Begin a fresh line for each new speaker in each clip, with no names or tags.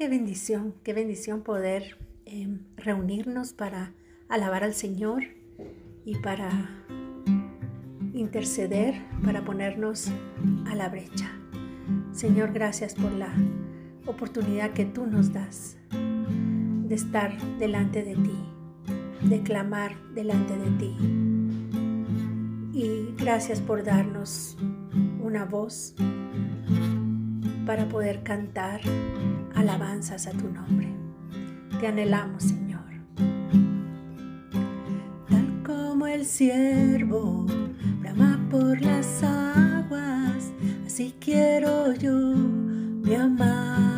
Qué bendición, qué bendición poder em, reunirnos para alabar al Señor y para interceder, para ponernos a la brecha. Señor, gracias por la oportunidad que tú nos das de estar delante de ti, de clamar delante de ti. Y gracias por darnos una voz para poder cantar alabanzas a tu nombre. Te anhelamos, Señor. Tal como el siervo brama por las aguas, así quiero yo, mi amado,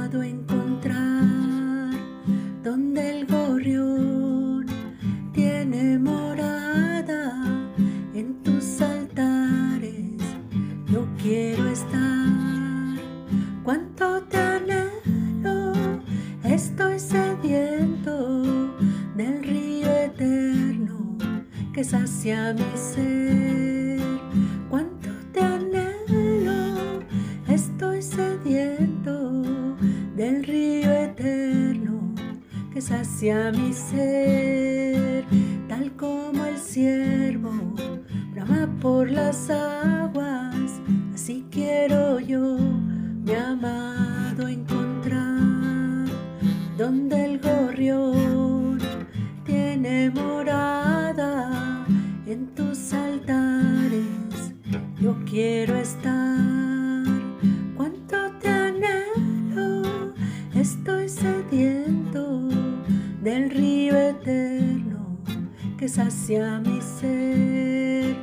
que sacia mi ser.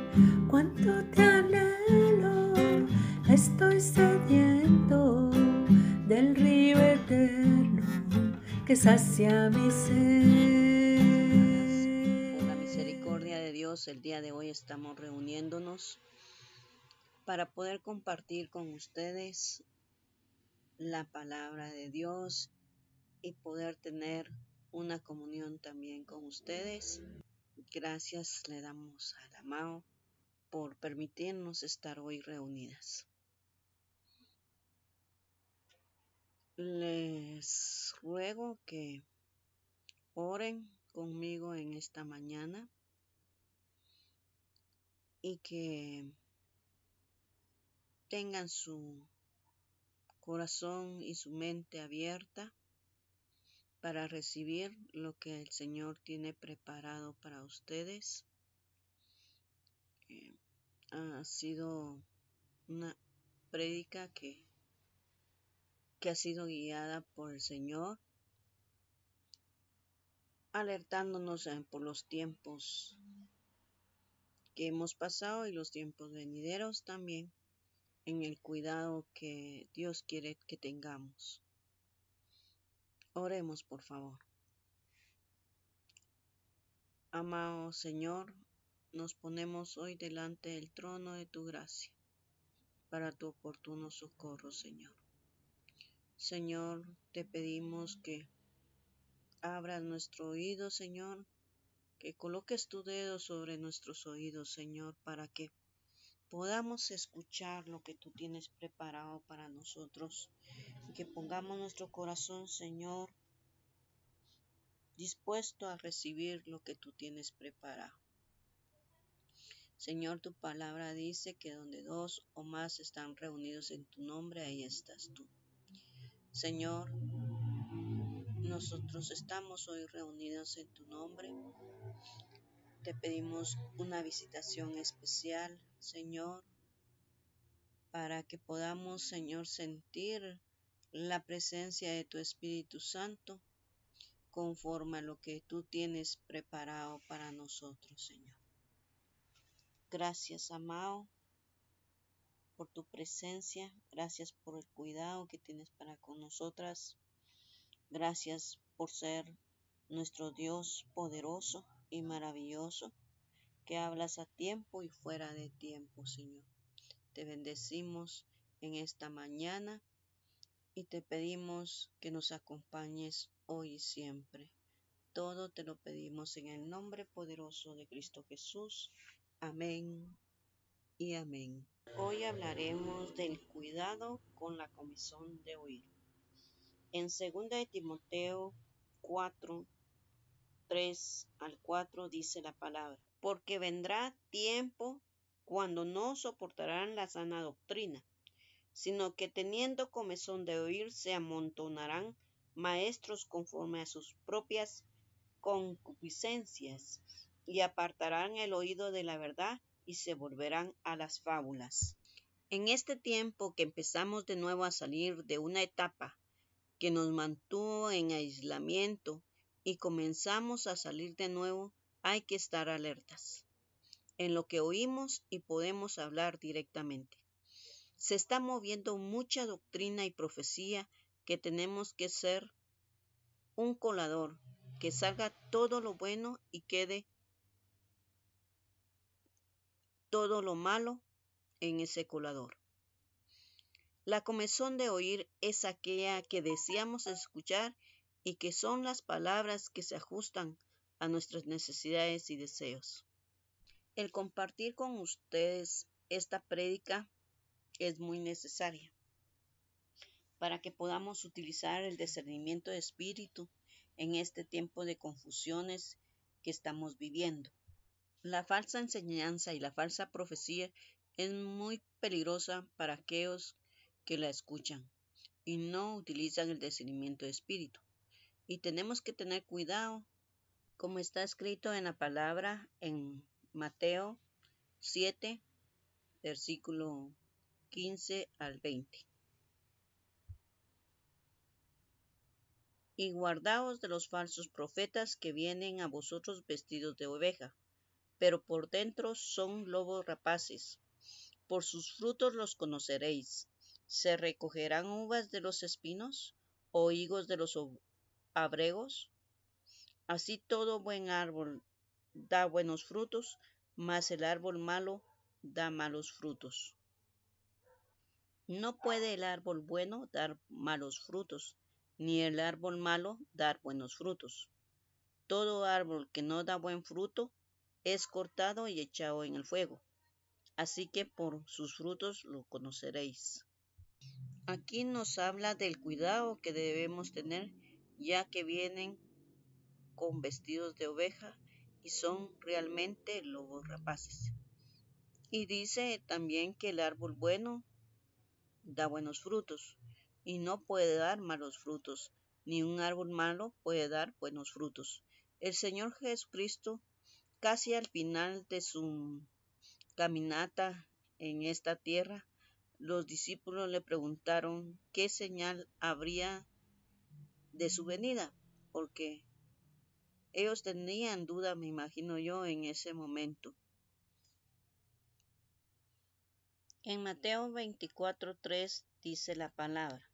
Cuánto te anhelo, estoy sediento del río eterno que sacia mi ser. Por
la misericordia de Dios, el día de hoy estamos reuniéndonos para poder compartir con ustedes la palabra de Dios y poder tener una comunión también con ustedes. Gracias le damos al amado por permitirnos estar hoy reunidas. Les ruego que oren conmigo en esta mañana y que tengan su corazón y su mente abierta para recibir lo que el Señor tiene preparado para ustedes. Eh, ha sido una prédica que que ha sido guiada por el Señor, alertándonos por los tiempos que hemos pasado y los tiempos venideros también, en el cuidado que Dios quiere que tengamos. Oremos, por favor. Amado Señor, nos ponemos hoy delante del trono de tu gracia para tu oportuno socorro, Señor. Señor, te pedimos que abras nuestro oído, Señor, que coloques tu dedo sobre nuestros oídos, Señor, para que podamos escuchar lo que tú tienes preparado para nosotros que pongamos nuestro corazón, Señor, dispuesto a recibir lo que tú tienes preparado. Señor, tu palabra dice que donde dos o más están reunidos en tu nombre, ahí estás tú. Señor, nosotros estamos hoy reunidos en tu nombre. Te pedimos una visitación especial, Señor, para que podamos, Señor, sentir la presencia de tu Espíritu Santo conforme a lo que tú tienes preparado para nosotros, Señor. Gracias, amado por tu presencia, gracias por el cuidado que tienes para con nosotras, gracias por ser nuestro Dios poderoso y maravilloso, que hablas a tiempo y fuera de tiempo, Señor. Te bendecimos en esta mañana y te pedimos que nos acompañes hoy y siempre. Todo te lo pedimos en el nombre poderoso de Cristo Jesús. Amén y amén. Hoy hablaremos del cuidado con la comisión de oír. En 2 de Timoteo 4, 3 al 4 dice la palabra, porque vendrá tiempo cuando no soportarán la sana doctrina, sino que teniendo comezón de oír se amontonarán maestros conforme a sus propias concupiscencias, y apartarán el oído de la verdad y se volverán a las fábulas. En este tiempo que empezamos de nuevo a salir de una etapa que nos mantuvo en aislamiento y comenzamos a salir de nuevo, hay que estar alertas en lo que oímos y podemos hablar directamente. Se está moviendo mucha doctrina y profecía que tenemos que ser un colador, que salga todo lo bueno y quede todo lo malo en ese colador. La comezón de oír es aquella que deseamos escuchar y que son las palabras que se ajustan a nuestras necesidades y deseos. El compartir con ustedes esta prédica es muy necesaria para que podamos utilizar el discernimiento de espíritu en este tiempo de confusiones que estamos viviendo. La falsa enseñanza y la falsa profecía es muy peligrosa para aquellos que la escuchan y no utilizan el discernimiento de espíritu. Y tenemos que tener cuidado, como está escrito en la palabra en Mateo 7, versículo 15 al 20. Y guardaos de los falsos profetas que vienen a vosotros vestidos de oveja, pero por dentro son lobos rapaces. Por sus frutos los conoceréis. ¿Se recogerán uvas de los espinos o higos de los abregos? Así todo buen árbol da buenos frutos, mas el árbol malo da malos frutos. No puede el árbol bueno dar malos frutos, ni el árbol malo dar buenos frutos. Todo árbol que no da buen fruto es cortado y echado en el fuego. Así que por sus frutos lo conoceréis. Aquí nos habla del cuidado que debemos tener ya que vienen con vestidos de oveja y son realmente lobos rapaces. Y dice también que el árbol bueno da buenos frutos y no puede dar malos frutos, ni un árbol malo puede dar buenos frutos. El Señor Jesucristo Casi al final de su caminata en esta tierra, los discípulos le preguntaron qué señal habría de su venida, porque ellos tenían duda, me imagino yo, en ese momento. En Mateo 24:3 dice la palabra,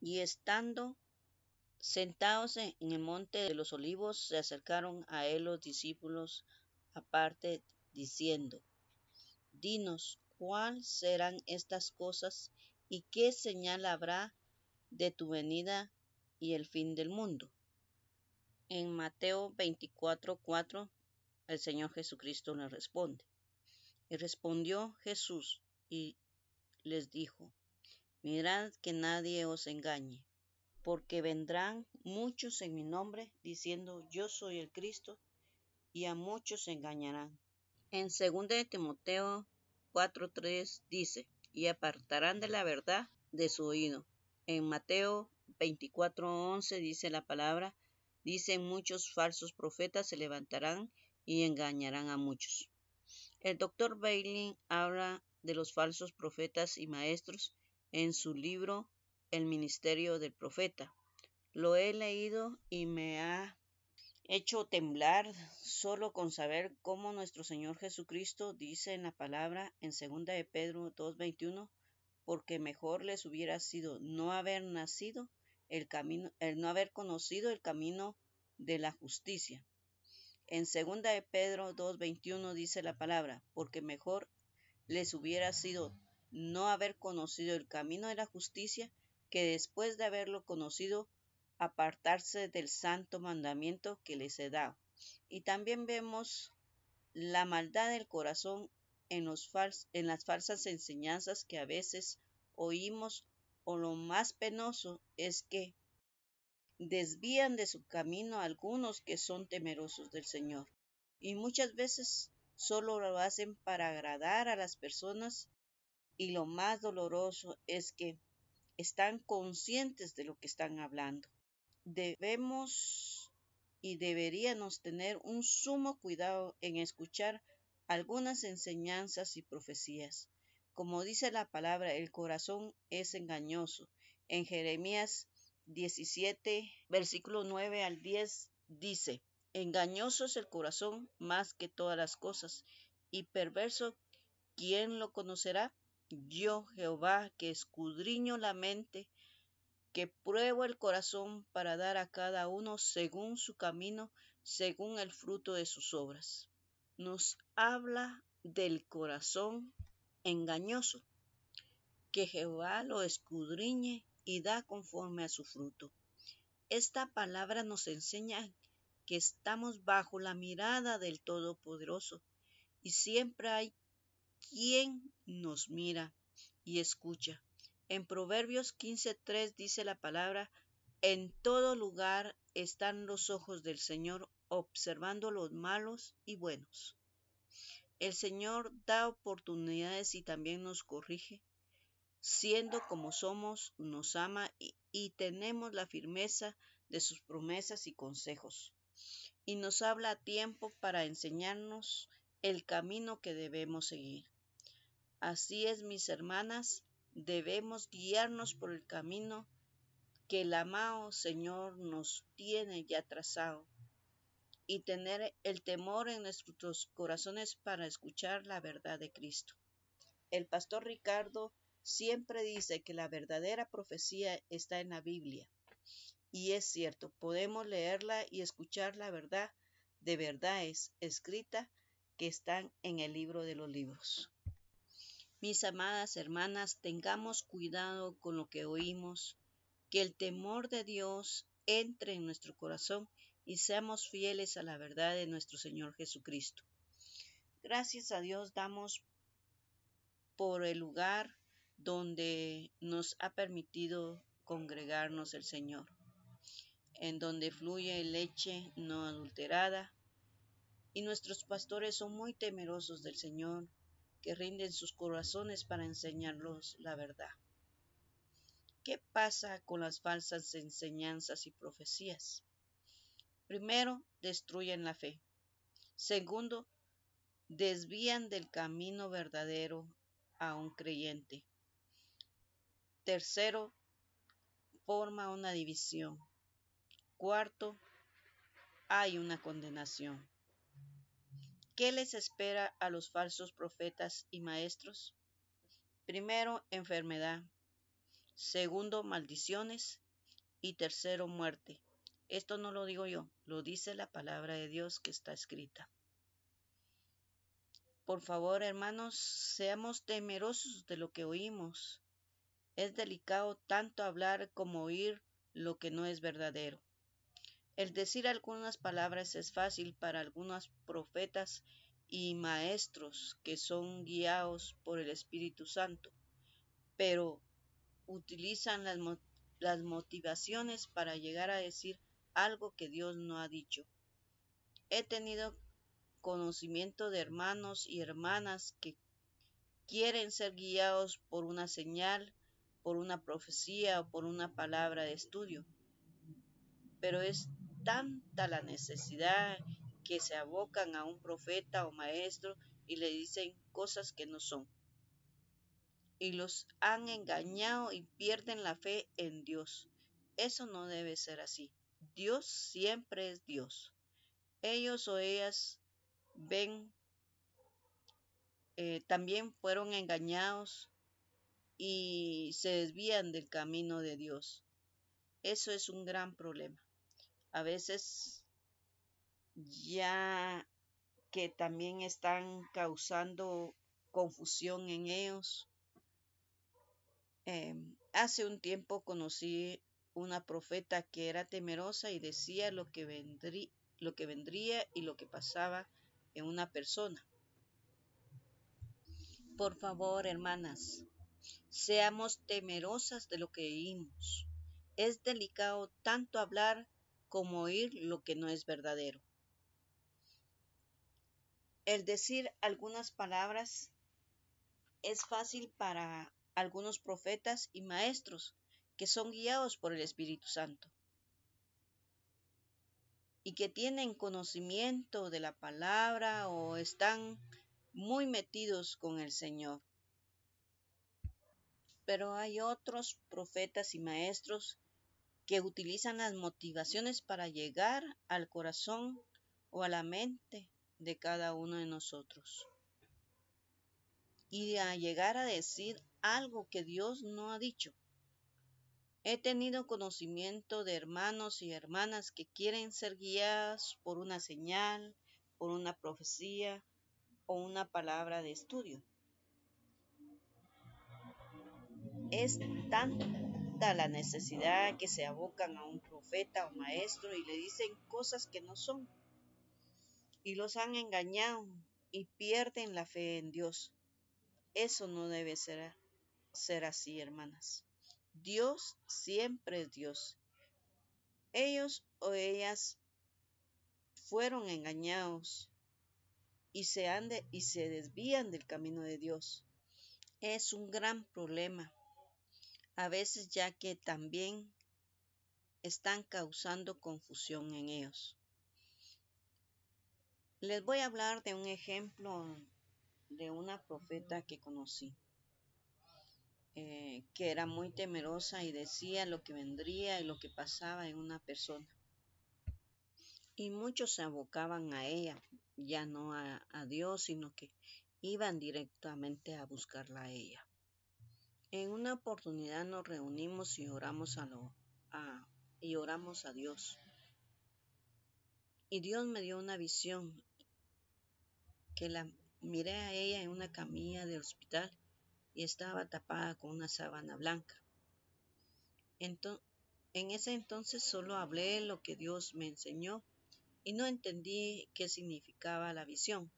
y estando Sentados en el monte de los olivos, se acercaron a él los discípulos aparte, diciendo, Dinos, ¿cuál serán estas cosas y qué señal habrá de tu venida y el fin del mundo? En Mateo 24:4 el Señor Jesucristo le responde. Y respondió Jesús y les dijo, Mirad que nadie os engañe porque vendrán muchos en mi nombre diciendo yo soy el Cristo, y a muchos engañarán. En 2 de Timoteo 4:3 dice, y apartarán de la verdad de su oído. En Mateo 24:11 dice la palabra, dicen muchos falsos profetas se levantarán y engañarán a muchos. El doctor Bailey habla de los falsos profetas y maestros en su libro el ministerio del profeta. Lo he leído y me ha hecho temblar solo con saber cómo nuestro Señor Jesucristo dice en la palabra en 2 de Pedro 2.21, porque mejor les hubiera sido no haber nacido el camino, el no haber conocido el camino de la justicia. En 2 de Pedro 2.21 dice la palabra, porque mejor les hubiera sido no haber conocido el camino de la justicia que después de haberlo conocido, apartarse del santo mandamiento que les he dado. Y también vemos la maldad del corazón en, los en las falsas enseñanzas que a veces oímos o lo más penoso es que desvían de su camino a algunos que son temerosos del Señor. Y muchas veces solo lo hacen para agradar a las personas y lo más doloroso es que están conscientes de lo que están hablando. Debemos y deberíamos tener un sumo cuidado en escuchar algunas enseñanzas y profecías. Como dice la palabra, el corazón es engañoso. En Jeremías 17, versículo 9 al 10 dice, Engañoso es el corazón más que todas las cosas, y perverso, ¿quién lo conocerá? Yo, Jehová, que escudriño la mente, que pruebo el corazón para dar a cada uno según su camino, según el fruto de sus obras. Nos habla del corazón engañoso, que Jehová lo escudriñe y da conforme a su fruto. Esta palabra nos enseña que estamos bajo la mirada del Todopoderoso y siempre hay quien nos mira y escucha. En Proverbios 15.3 dice la palabra, en todo lugar están los ojos del Señor observando los malos y buenos. El Señor da oportunidades y también nos corrige siendo como somos, nos ama y, tenemos la firmeza de sus promesas y consejos. Y nos habla a tiempo para enseñarnos el camino que debemos seguir. Así es, mis hermanas, debemos guiarnos por el camino que el amado Señor nos tiene ya trazado y tener el temor en nuestros corazones para escuchar la verdad de Cristo. El pastor Ricardo siempre dice que la verdadera profecía está en la Biblia. Y es cierto, podemos leerla y escuchar la verdad de verdades escrita que están en el libro de los libros. Mis amadas hermanas, tengamos cuidado con lo que oímos, que el temor de Dios entre en nuestro corazón y seamos fieles a la verdad de nuestro Señor Jesucristo. Gracias a Dios damos por el lugar donde nos ha permitido congregarnos el Señor, en donde fluye leche no adulterada, y nuestros pastores son muy temerosos del Señor, que rinden sus corazones para enseñarlos la verdad. ¿Qué pasa con las falsas enseñanzas y profecías? Primero, destruyen la fe. Segundo, desvían del camino verdadero a un creyente. Tercero, forma una división. Cuarto, hay una condenación. ¿Qué les espera a los falsos profetas y maestros? Primero, enfermedad. Segundo, maldiciones. Y tercero, muerte. Esto no lo digo yo, lo dice la palabra de Dios que está escrita. Por favor, hermanos, seamos temerosos de lo que oímos es delicado tanto hablar como oír lo que no es verdadero. El decir algunas palabras es fácil para algunos profetas y maestros que son guiados por el Espíritu Santo, pero utilizan las, las motivaciones para llegar a decir algo que Dios no ha dicho. He tenido conocimiento de hermanos y hermanas que quieren ser guiados por una señal por una profecía o por una palabra de estudio. Pero es tanta la necesidad que se abocan a un profeta o maestro y le dicen cosas que no son. Y los han engañado y pierden la fe en Dios. Eso no debe ser así. Dios siempre es Dios. Ellos o ellas ven, eh, también fueron engañados y se desvían del camino de Dios. Eso es un gran problema. A veces ya que también están causando confusión en ellos. Em, hace un tiempo conocí una profeta que era temerosa y decía lo que, lo que vendría y lo que pasaba en una persona. Por favor, hermanas, Seamos temerosas de lo que oímos. Es delicado tanto hablar como oír lo que no es verdadero. El decir algunas palabras es fácil para algunos profetas y maestros que son guiados por el Espíritu Santo y que tienen conocimiento de la palabra o están muy metidos con el Señor. Pero hay otros profetas y maestros que utilizan las motivaciones para llegar al corazón o a la mente de cada uno de nosotros y llegar a decir algo que Dios no ha dicho. He tenido conocimiento de hermanos y hermanas que quieren ser guiadas por una señal, por una profecía o una palabra de estudio. Es tanta la necesidad que se abocan a un profeta o maestro y le dicen cosas que no son. Y los han engañado y pierden la fe en Dios. Eso no debe ser, ser así, hermanas. Dios siempre es Dios. Ellos o ellas fueron engañados y se, y se desvían del camino de Dios. Es un gran problema, a veces ya que también están causando confusión en ellos. Les voy a hablar de un ejemplo de una profeta que conocí. Eh, que era muy temerosa y decía lo que vendría y lo que pasaba en una persona. Y muchos se abocaban a ella, ya no a, Dios, sino que iban directamente a buscarla a ella. En una oportunidad nos reunimos y oramos a, lo, y oramos Dios. Y Dios me dio una visión que la miré a ella en una camilla de hospital y estaba tapada con una sábana blanca. en ese entonces solo hablé lo que Dios me enseñó y no entendí qué significaba la visión.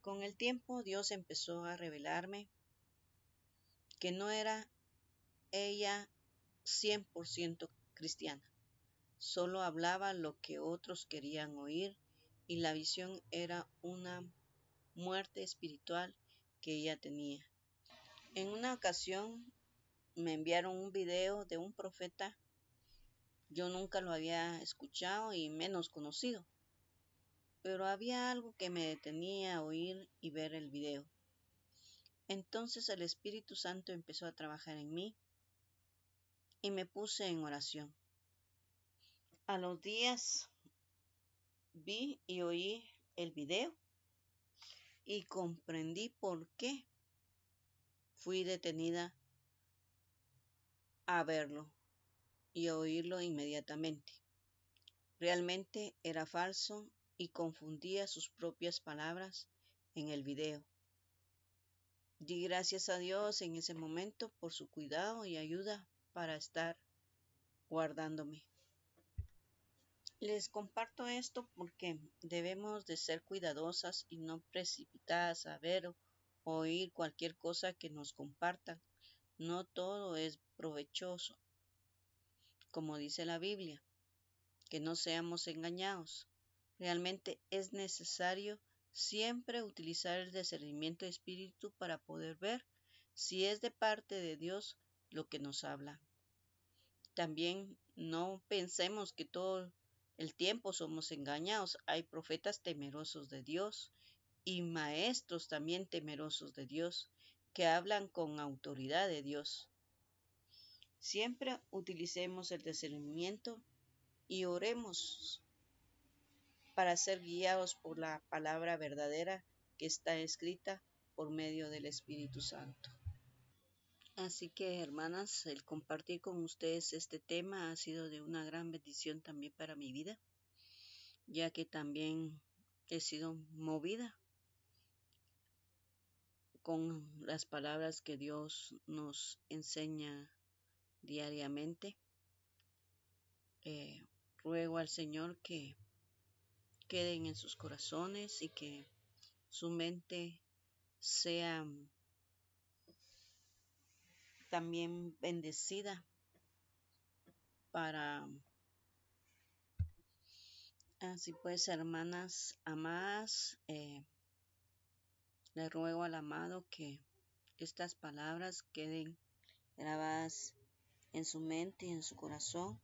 Con el tiempo Dios empezó a revelarme que no era ella 100% cristiana, solo hablaba lo que otros querían oír y la visión era una muerte espiritual que ella tenía. En una ocasión me enviaron un video de un profeta. Yo nunca lo había escuchado y menos conocido. Pero había algo que me detenía a oír y ver el video. Entonces el Espíritu Santo empezó a trabajar en mí y me puse en oración. A los días vi y oí el video y comprendí por qué fui detenida a verlo y a oírlo inmediatamente. Realmente era falso y confundía sus propias palabras en el video. Di gracias a Dios en ese momento por su cuidado y ayuda para estar guardándome. Les comparto esto porque debemos de ser cuidadosas y no precipitadas a ver o oír cualquier cosa que nos compartan. No todo es provechoso. Como dice la Biblia, que no seamos engañados. Realmente es necesario siempre utilizar el discernimiento de espíritu para poder ver si es de parte de Dios lo que nos habla. También no pensemos que todo el tiempo somos engañados. Hay profetas temerosos de Dios y maestros también temerosos de Dios que hablan con autoridad de Dios. Siempre utilicemos el discernimiento y oremos para ser guiados por la palabra verdadera que está escrita por medio del Espíritu Santo. Así que, hermanas, el compartir con ustedes este tema ha sido de una gran bendición también para mi vida, ya que también he sido movida con las palabras que Dios nos enseña diariamente. Eh, ruego al Señor que queden en sus corazones y que su mente sea también bendecida para así pues hermanas amadas eh, le ruego al amado que estas palabras queden grabadas en su mente y en su corazón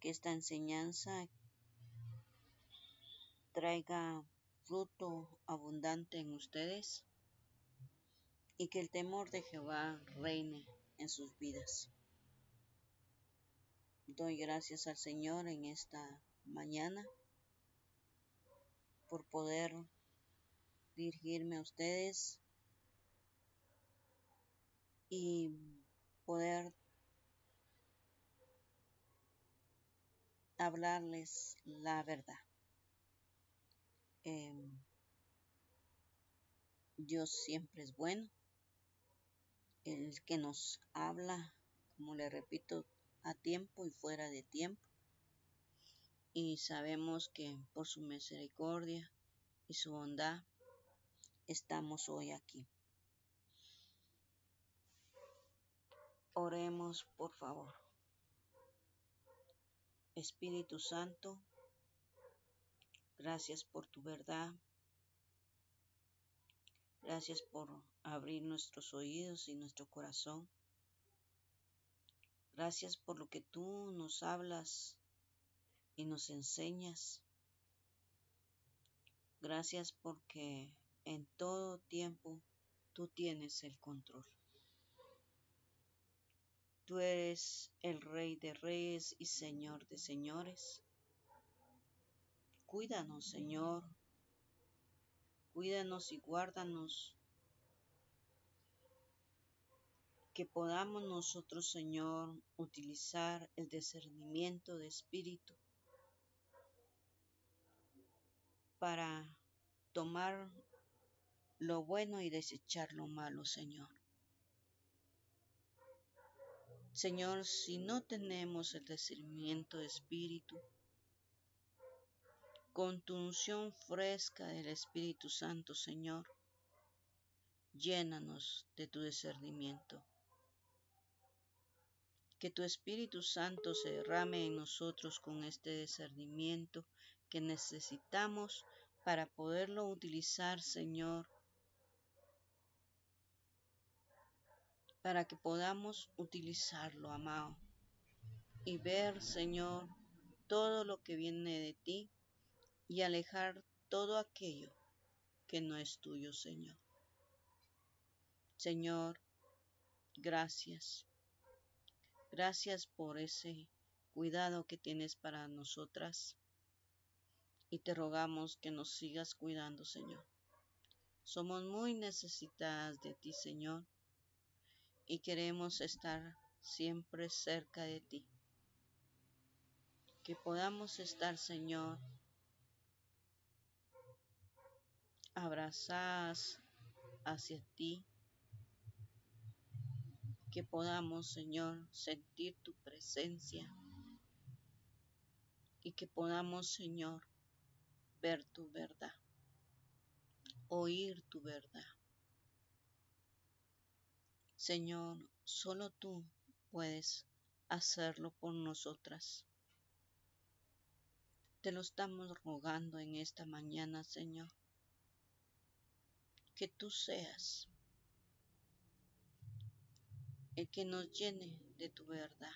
que esta enseñanza traiga fruto abundante en ustedes y que el temor de Jehová reine en sus vidas. Doy gracias al Señor en esta mañana por poder dirigirme a ustedes y poder hablarles la verdad. Em, Dios siempre es bueno. El que nos habla, como le repito, a tiempo y fuera de tiempo. Y sabemos que por su misericordia y su bondad estamos hoy aquí. Oremos, por favor. Espíritu Santo, gracias por tu verdad. Gracias por abrir nuestros oídos y nuestro corazón. Gracias por lo que tú nos hablas y nos enseñas. Gracias porque en todo tiempo tú tienes el control. Tú eres el Rey de Reyes y Señor de Señores. Cuídanos, Señor. Cuídanos y guárdanos. Que podamos nosotros, Señor, utilizar el discernimiento de espíritu para tomar lo bueno y desechar lo malo, Señor. Señor, si no tenemos el discernimiento de espíritu, con tu unción fresca del Espíritu Santo, Señor, llénanos de tu discernimiento. Que tu Espíritu Santo se derrame en nosotros con este discernimiento que necesitamos para poderlo utilizar, Señor, para que podamos utilizarlo, amado, y ver, Señor, todo lo que viene de ti y alejar todo aquello que no es tuyo, Señor. Señor, gracias. Gracias por ese cuidado que tienes para nosotras y te rogamos que nos sigas cuidando, Señor. Somos muy necesitadas de ti, Señor, y queremos estar siempre cerca de ti. Que podamos estar, Señor, abrazadas hacia ti. Que podamos, Señor, sentir tu presencia. Y que podamos, Señor, ver tu verdad, oír tu verdad. Señor, solo tú puedes hacerlo por nosotras. Te lo estamos rogando en esta mañana, Señor. Que tú seas el que nos llene de tu verdad.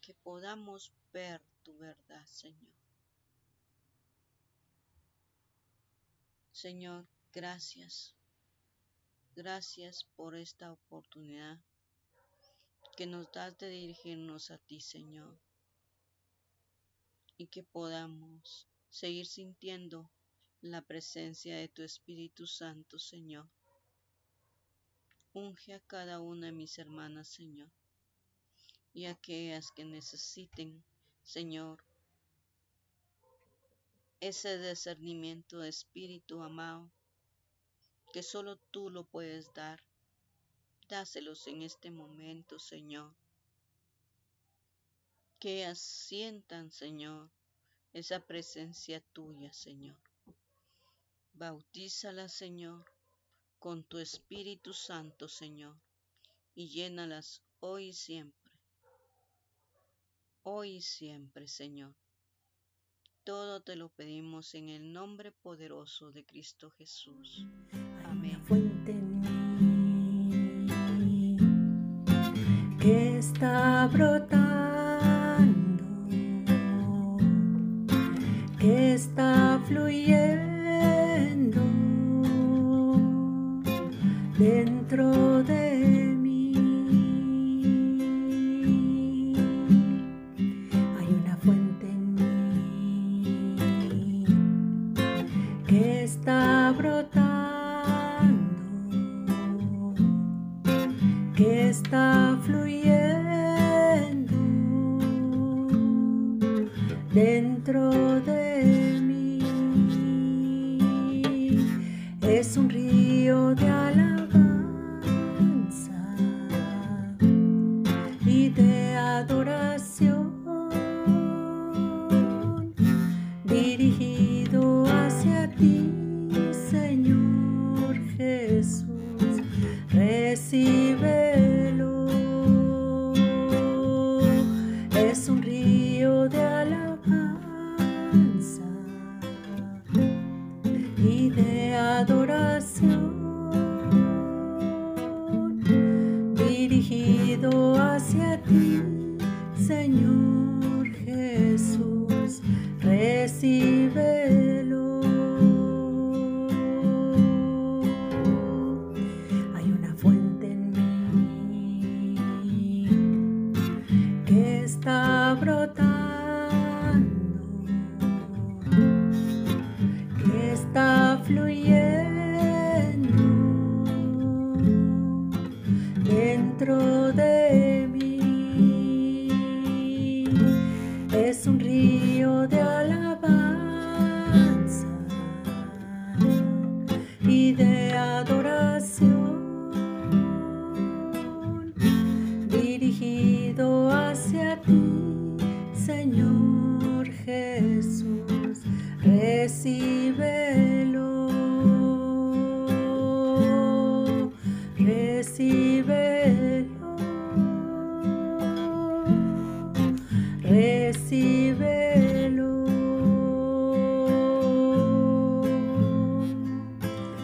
Que podamos ver tu verdad, Señor. Señor, gracias Gracias por esta oportunidad que nos das de dirigirnos a ti, Señor, y que podamos seguir sintiendo la presencia de tu Espíritu Santo, Señor. Unge a cada una de mis hermanas, Señor, y a aquellas que necesiten, Señor, ese discernimiento de espíritu amado que solo tú lo puedes dar. Dáselos en este momento, Señor. Que asientan, Señor, esa presencia tuya, Señor. Bautízala, Señor, con tu Espíritu Santo, Señor, y llénalas hoy y siempre. Hoy y siempre, Señor. Todo te lo pedimos en el nombre poderoso de Cristo Jesús. Amén.
fuente en mí que está brotando, que está fluyendo dentro